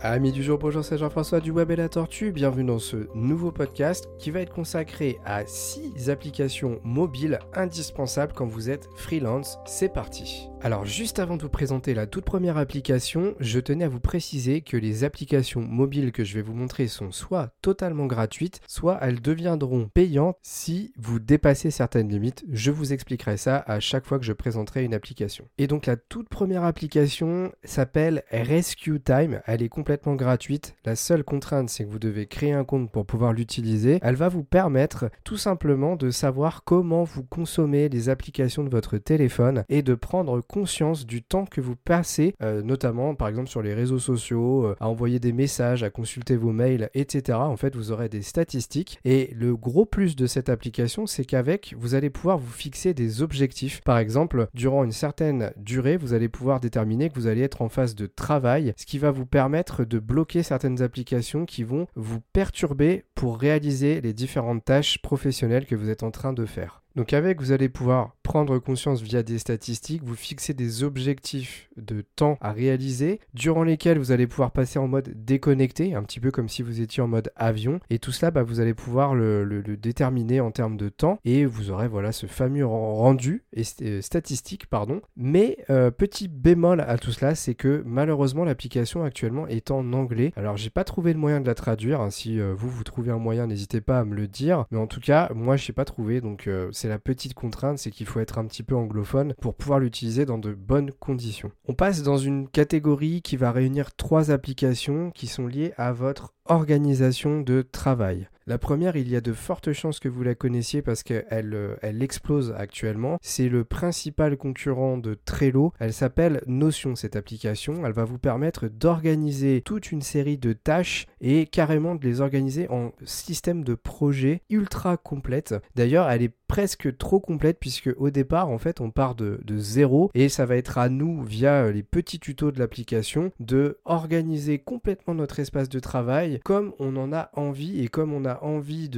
Amis du jour, bonjour, c'est Jean-François du Web et la Tortue. Bienvenue dans ce nouveau podcast qui va être consacré à 6 applications mobiles indispensables quand vous êtes freelance. C'est parti. Alors, juste avant de vous présenter la toute première application, je tenais à vous préciser que les applications mobiles que je vais vous montrer sont soit totalement gratuites, soit elles deviendront payantes si vous dépassez certaines limites. Je vous expliquerai ça à chaque fois que je présenterai une application. Et donc, la toute première application s'appelle Rescue Time. Elle est complètement gratuite. La seule contrainte, c'est que vous devez créer un compte pour pouvoir l'utiliser. Elle va vous permettre tout simplement de savoir comment vous consommez les applications de votre téléphone et de prendre conscience du temps que vous passez, euh, notamment par exemple sur les réseaux sociaux, euh, à envoyer des messages, à consulter vos mails, etc. En fait, vous aurez des statistiques. Et le gros plus de cette application, c'est qu'avec, vous allez pouvoir vous fixer des objectifs. Par exemple, durant une certaine durée, vous allez pouvoir déterminer que vous allez être en phase de travail, ce qui va vous permettre de bloquer certaines applications qui vont vous perturber pour réaliser les différentes tâches professionnelles que vous êtes en train de faire. Donc avec, vous allez pouvoir prendre conscience via des statistiques, vous fixer des objectifs de temps à réaliser, durant lesquels vous allez pouvoir passer en mode déconnecté, un petit peu comme si vous étiez en mode avion. Et tout cela, bah, vous allez pouvoir le, déterminer en termes de temps et vous aurez voilà ce fameux rendu et euh, statistique, pardon. Mais euh, petit bémol à tout cela, c'est que malheureusement l'application actuellement est en anglais. Alors j'ai pas trouvé le moyen de la traduire. Hein. Si euh, vous vous trouvez un moyen, n'hésitez pas à me le dire. Mais en tout cas, moi je n'ai pas trouvé, donc c'est la petite contrainte, c'est qu'il faut être un petit peu anglophone pour pouvoir l'utiliser dans de bonnes conditions. On passe dans une catégorie qui va réunir trois applications qui sont liées à votre organisation de travail. La première, il y a de fortes chances que vous la connaissiez parce qu'elle euh, explose actuellement. C'est le principal concurrent de Trello. Elle s'appelle Notion, cette application. Elle va vous permettre d'organiser toute une série de tâches et carrément de les organiser en système de projet ultra complète. D'ailleurs, elle est presque trop complète puisque au départ en fait on part de, de, zéro et ça va être à nous via euh, les petits tutos de l'application de organiser complètement notre espace de travail comme on en a envie et comme on a envie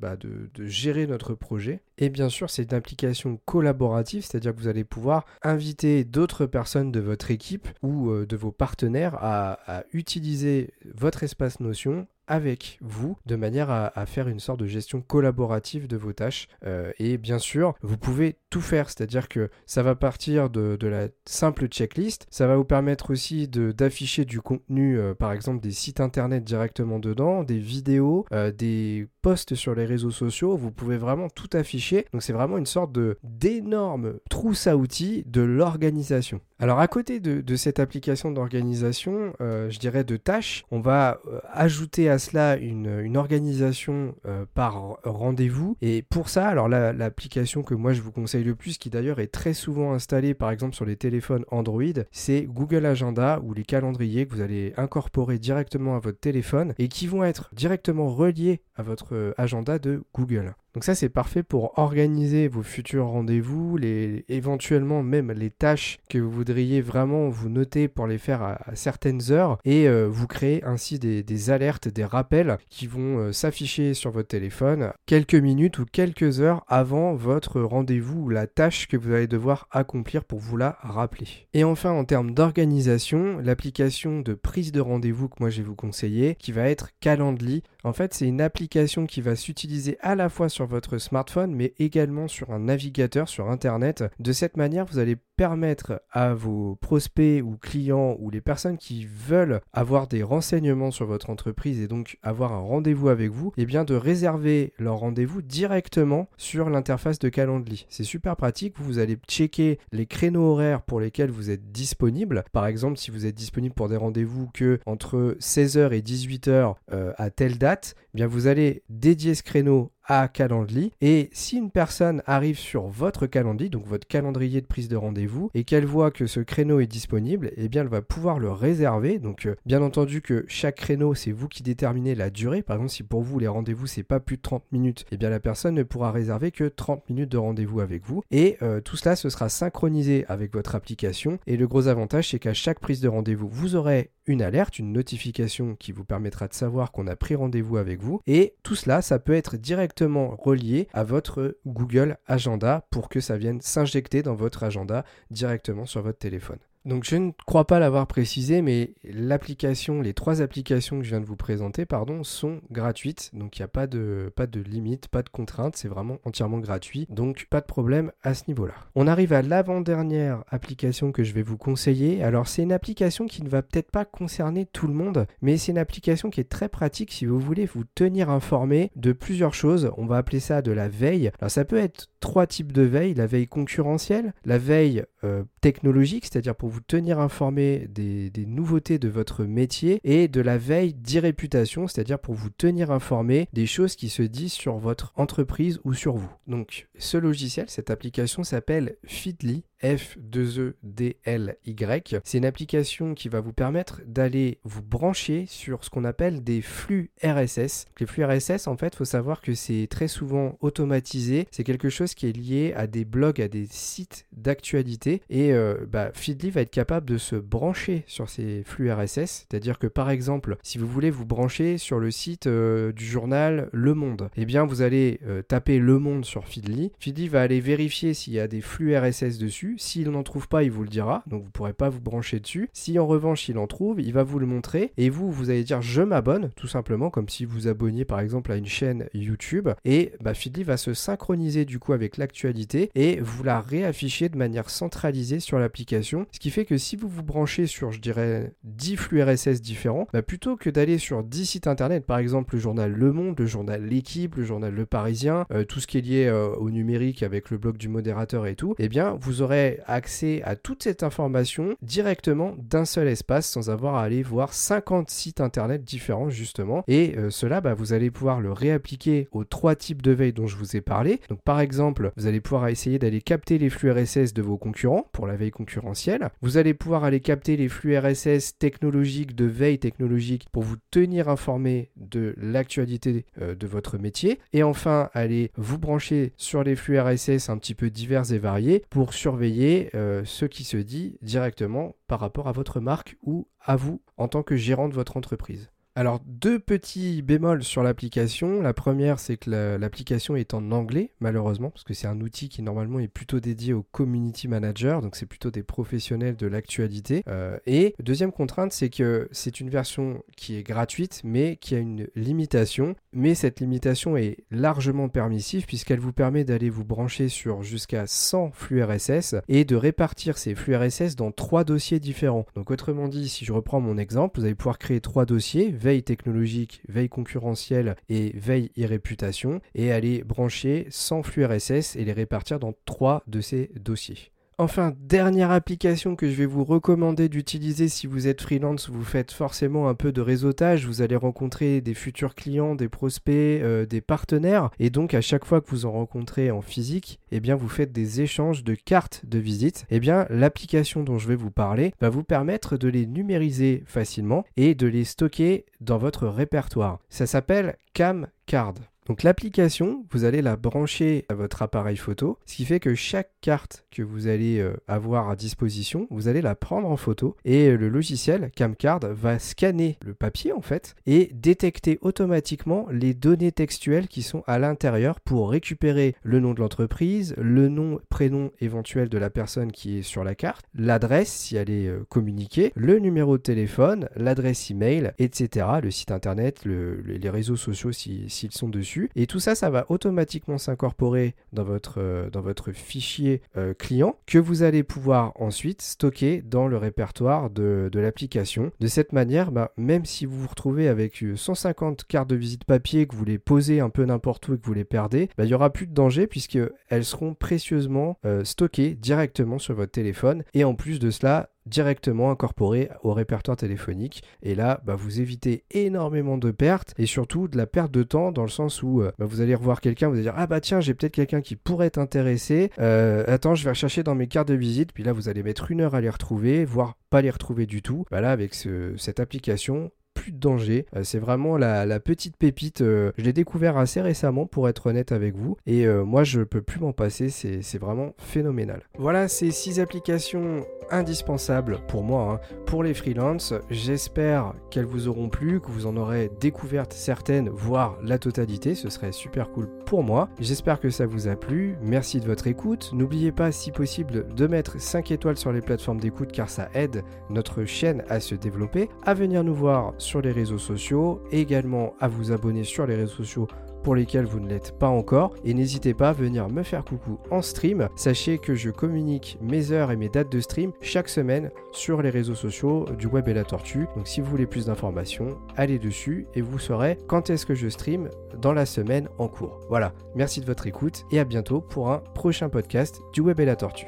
bah, de, gérer notre projet. Et bien sûr, c'est une application collaborative, c'est-à-dire que vous allez pouvoir inviter d'autres personnes de votre équipe ou euh, de vos partenaires à utiliser votre espace Notion avec vous de manière à, faire une sorte de gestion collaborative de vos tâches. Euh, et bien sûr, vous pouvez tout faire, c'est-à-dire que ça va partir de, la simple checklist, ça va vous permettre aussi d'afficher du contenu, euh, par exemple des sites internet directement dedans, des vidéos, euh, des posts sur les réseaux sociaux, vous pouvez vraiment tout afficher. Donc c'est vraiment une sorte d'énorme trousse à outils de l'organisation. Alors à côté de, cette application d'organisation, je dirais de tâches, on va ajouter à cela une, organisation euh, par rendez-vous. Et pour ça, alors l'application que moi je vous conseille le plus, qui d'ailleurs est très souvent installée par exemple sur les téléphones Android, c'est Google Agenda ou les calendriers que vous allez incorporer directement à votre téléphone et qui vont être directement reliés à votre euh, agenda de Google. Donc ça c'est parfait pour organiser vos futurs rendez-vous, les, éventuellement même les tâches que vous voudriez vraiment vous noter pour les faire à, certaines heures et euh, vous créer ainsi des, alertes, des rappels qui vont euh, s'afficher sur votre téléphone quelques minutes ou quelques heures avant votre rendez-vous ou la tâche que vous allez devoir accomplir pour vous la rappeler. Et enfin en termes d'organisation, l'application de prise de rendez-vous que moi je vais vous conseiller qui va être Calendly. En fait c'est une application qui va s'utiliser à la fois sur votre smartphone, mais également sur un navigateur sur Internet. De cette manière, vous allez permettre à vos prospects ou clients ou les personnes qui veulent avoir des renseignements sur votre entreprise et donc avoir un rendez-vous avec vous, et eh bien de réserver leur rendez-vous directement sur l'interface de Calendly. C'est super pratique, vous allez checker les créneaux horaires pour lesquels vous êtes disponible. Par exemple, si vous êtes disponible pour des rendez-vous que entre 16h et 18h euh, à telle date, eh bien vous allez dédier ce créneau à Calendly. Et si une personne arrive sur votre Calendly, donc votre calendrier de prise de rendez-vous, et qu'elle voit que ce créneau est disponible, eh bien elle va pouvoir le réserver. Donc euh, bien entendu que chaque créneau, c'est vous qui déterminez la durée. Par exemple, si pour vous les rendez-vous c'est pas plus de 30 minutes, eh bien la personne ne pourra réserver que 30 minutes de rendez-vous avec vous. Et euh, tout cela ce sera synchronisé avec votre application. Et le gros avantage, c'est qu'à chaque prise de rendez-vous, vous aurez une alerte, une notification qui vous permettra de savoir qu'on a pris rendez-vous avec vous. Et tout cela, ça peut être directement relié à votre Google Agenda pour que ça vienne s'injecter dans votre agenda directement sur votre téléphone. Donc je ne crois pas l'avoir précisé, mais l'application, les trois applications que je viens de vous présenter, pardon, sont gratuites. Donc il n'y a pas de, pas de limite, pas de contrainte, c'est vraiment entièrement gratuit. Donc pas de problème à ce niveau-là. On arrive à l'avant-dernière application que je vais vous conseiller. Alors c'est une application qui ne va peut-être pas concerner tout le monde, mais c'est une application qui est très pratique si vous voulez vous tenir informé de plusieurs choses. On va appeler ça de la veille. Alors ça peut être trois types de veille. La veille concurrentielle, la veille euh, technologique, c'est-à-dire pour vous tenir informé des, nouveautés de votre métier, et de la veille d'irréputation, c'est-à-dire pour vous tenir informé des choses qui se disent sur votre entreprise ou sur vous. Donc ce logiciel, cette application s'appelle Feedly F2EDLY. C'est une application qui va vous permettre d'aller vous brancher sur ce qu'on appelle des flux RSS. Les flux RSS, en fait, il faut savoir que c'est très souvent automatisé. C'est quelque chose qui est lié à des blogs, à des sites d'actualité. Et euh, bah, Feedly va être capable de se brancher sur ces flux RSS. C'est-à-dire que par exemple, si vous voulez vous brancher sur le site euh, du journal Le Monde, eh bien vous allez euh, taper Le Monde sur Feedly. Feedly va aller vérifier s'il y a des flux RSS dessus s'il n'en trouve pas, il vous le dira, donc vous ne pourrez pas vous brancher dessus. Si en revanche il en trouve, il va vous le montrer et vous, vous allez dire je m'abonne, tout simplement, comme si vous abonniez par exemple à une chaîne YouTube. Et bah, Feedly va se synchroniser du coup avec l'actualité et vous la réafficher de manière centralisée sur l'application. Ce qui fait que si vous vous branchez sur, je dirais, 10 flux RSS différents, bah, plutôt que d'aller sur 10 sites internet, par exemple le journal Le Monde, le journal L'équipe, le journal Le Parisien, euh, tout ce qui est lié euh, au numérique avec le blog du modérateur et tout, eh bien vous aurez accès à toute cette information directement d'un seul espace sans avoir à aller voir 50 sites internet différents justement. Et euh, cela, bah, vous allez pouvoir le réappliquer aux trois types de veille dont je vous ai parlé. Donc par exemple, vous allez pouvoir essayer d'aller capter les flux RSS de vos concurrents pour la veille concurrentielle. Vous allez pouvoir aller capter les flux RSS technologiques de veille technologique pour vous tenir informé de l'actualité euh, de votre métier. Et enfin, aller vous brancher sur les flux RSS un petit peu divers et variés pour surveiller euh, ce qui se dit directement par rapport à votre marque ou à vous en tant que gérant de votre entreprise. Alors deux petits bémols sur l'application. La première c'est que l'application est en anglais malheureusement parce que c'est un outil qui normalement est plutôt dédié aux community managers, donc c'est plutôt des professionnels de l'actualité. Euh, et deuxième contrainte c'est que c'est une version qui est gratuite mais qui a une limitation. Mais cette limitation est largement permissive puisqu'elle vous permet d'aller vous brancher sur jusqu'à 100 flux RSS et de répartir ces flux RSS dans trois dossiers différents. Donc autrement dit, si je reprends mon exemple, vous allez pouvoir créer trois dossiers veille technologique, veille concurrentielle et veille e-réputation et aller brancher 100 flux RSS et les répartir dans trois de ces dossiers. Enfin, dernière application que je vais vous recommander d'utiliser si vous êtes freelance, vous faites forcément un peu de réseautage, vous allez rencontrer des futurs clients, des prospects, euh, des partenaires, et donc à chaque fois que vous en rencontrez en physique, eh bien vous faites des échanges de cartes de visite. Eh bien l'application dont je vais vous parler va vous permettre de les numériser facilement et de les stocker dans votre répertoire. Ça s'appelle CamCard. Donc l'application, vous allez la brancher à votre appareil photo, ce qui fait que chaque carte que vous allez euh, avoir à disposition, vous allez la prendre en photo et le logiciel Camcard va scanner le papier en fait et détecter automatiquement les données textuelles qui sont à l'intérieur pour récupérer le nom de l'entreprise, le nom, prénom éventuel de la personne qui est sur la carte, l'adresse si elle est euh, communiquée, le numéro de téléphone, l'adresse email, etc., le site internet, les réseaux sociaux s'ils sont dessus et tout ça, ça va automatiquement s'incorporer dans votre, euh, fichier euh, client que vous allez pouvoir ensuite stocker dans le répertoire de, l'application. De cette manière, bah, même si vous vous retrouvez avec 150 cartes de visite papier, que vous les posez un peu n'importe où et que vous les perdez, bah, il n'y aura plus de danger puisqu'elles seront précieusement euh, stockées directement sur votre téléphone. Et en plus de cela, directement incorporé au répertoire téléphonique. Et là, bah, vous évitez énormément de pertes et surtout de la perte de temps dans le sens où euh, bah, vous allez revoir quelqu'un, vous allez dire ah bah tiens j'ai peut-être quelqu'un qui pourrait t'intéresser. Euh, attends, je vais rechercher dans mes cartes de visite. Puis là, vous allez mettre une heure à les retrouver, voire pas les retrouver du tout. Bah là, avec cette application, plus de danger. Euh, c'est vraiment la, petite pépite. je l'ai découvert assez récemment pour être honnête avec vous. Et moi, je peux plus m'en passer. C'est vraiment phénoménal. Voilà ces six applications indispensables pour moi, hein, pour les freelances. J'espère qu'elles vous auront plu, que vous en aurez découvertes certaines, voire la totalité. Ce serait super cool pour moi. J'espère que ça vous a plu. Merci de votre écoute. N'oubliez pas, si possible, de mettre 5 étoiles sur les plateformes d'écoute car ça aide notre chaîne à se développer, à venir nous voir sur les réseaux sociaux, également à vous abonner sur les réseaux sociaux pour lesquels vous ne l'êtes pas encore. Et n'hésitez pas à venir me faire coucou en stream. Sachez que je communique mes heures et mes dates de stream chaque semaine sur les réseaux sociaux du web et la tortue. Donc si vous voulez plus d'informations, allez dessus et vous saurez quand est-ce que je stream dans la semaine en cours. Voilà, merci de votre écoute et à bientôt pour un prochain podcast du web et la tortue.